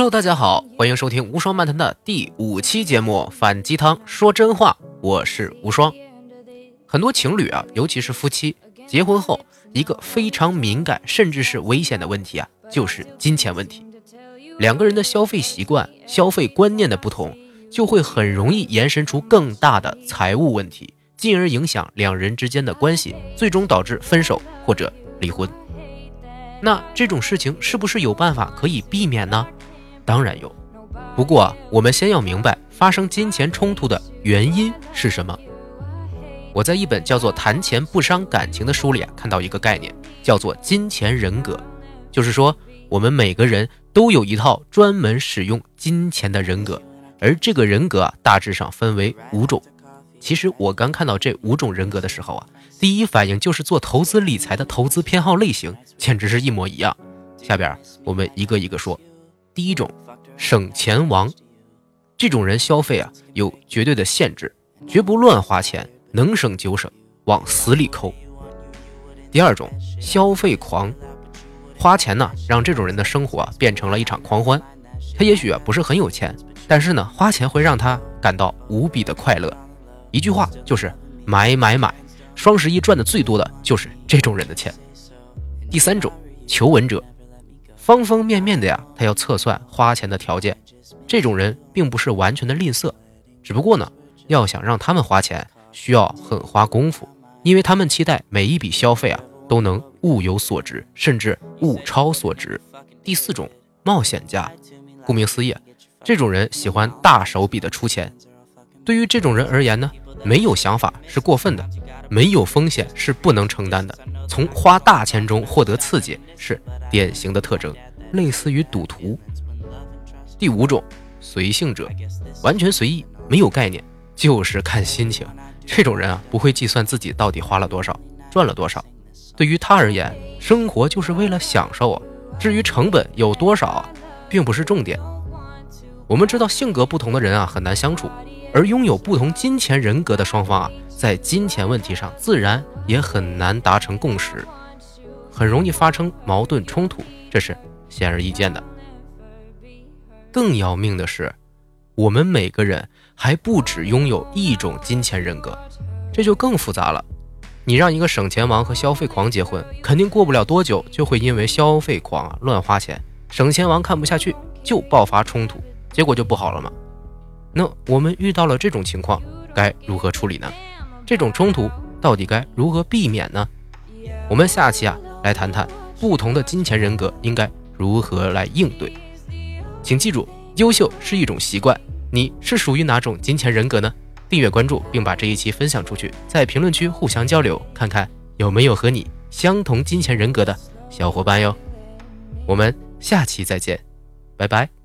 Hello，大家好，欢迎收听无双漫谈的第五期节目《反鸡汤说真话》，我是无双。很多情侣啊，尤其是夫妻结婚后，一个非常敏感甚至是危险的问题啊，就是金钱问题。两个人的消费习惯、消费观念的不同，就会很容易延伸出更大的财务问题，进而影响两人之间的关系，最终导致分手或者离婚。那这种事情是不是有办法可以避免呢？当然有，不过，我们先要明白发生金钱冲突的原因是什么。我在一本叫做《谈钱不伤感情》的书里啊，看到一个概念，叫做金钱人格，就是说我们每个人都有一套专门使用金钱的人格，而这个人格啊，大致上分为五种。其实我刚看到这五种人格的时候啊，第一反应就是做投资理财的投资偏好类型，简直是一模一样。下边我们一个一个说。第一种，省钱王，这种人消费啊有绝对的限制，绝不乱花钱，能省就省，往死里抠。第二种，消费狂，花钱呢让这种人的生活啊变成了一场狂欢。他也许啊不是很有钱，但是呢花钱会让他感到无比的快乐。一句话就是买买买，双十一赚的最多的就是这种人的钱。第三种，求稳者。方方面面的呀，他要测算花钱的条件。这种人并不是完全的吝啬，只不过呢，要想让他们花钱，需要很花功夫，因为他们期待每一笔消费啊都能物有所值，甚至物超所值。第四种冒险家，顾名思义，这种人喜欢大手笔的出钱。对于这种人而言呢，没有想法是过分的，没有风险是不能承担的。从花大钱中获得刺激是典型的特征，类似于赌徒。第五种，随性者，完全随意，没有概念，就是看心情。这种人啊，不会计算自己到底花了多少，赚了多少。对于他而言，生活就是为了享受啊。至于成本有多少，并不是重点。我们知道，性格不同的人啊，很难相处，而拥有不同金钱人格的双方啊。在金钱问题上，自然也很难达成共识，很容易发生矛盾冲突，这是显而易见的。更要命的是，我们每个人还不只拥有一种金钱人格，这就更复杂了。你让一个省钱王和消费狂结婚，肯定过不了多久就会因为消费狂乱花钱，省钱王看不下去就爆发冲突，结果就不好了吗？那我们遇到了这种情况，该如何处理呢？这种冲突到底该如何避免呢？我们下期啊来谈谈不同的金钱人格应该如何来应对。请记住，优秀是一种习惯，你是属于哪种金钱人格呢？订阅关注并把这一期分享出去，在评论区互相交流，看看有没有和你相同金钱人格的小伙伴哟。我们下期再见，拜拜。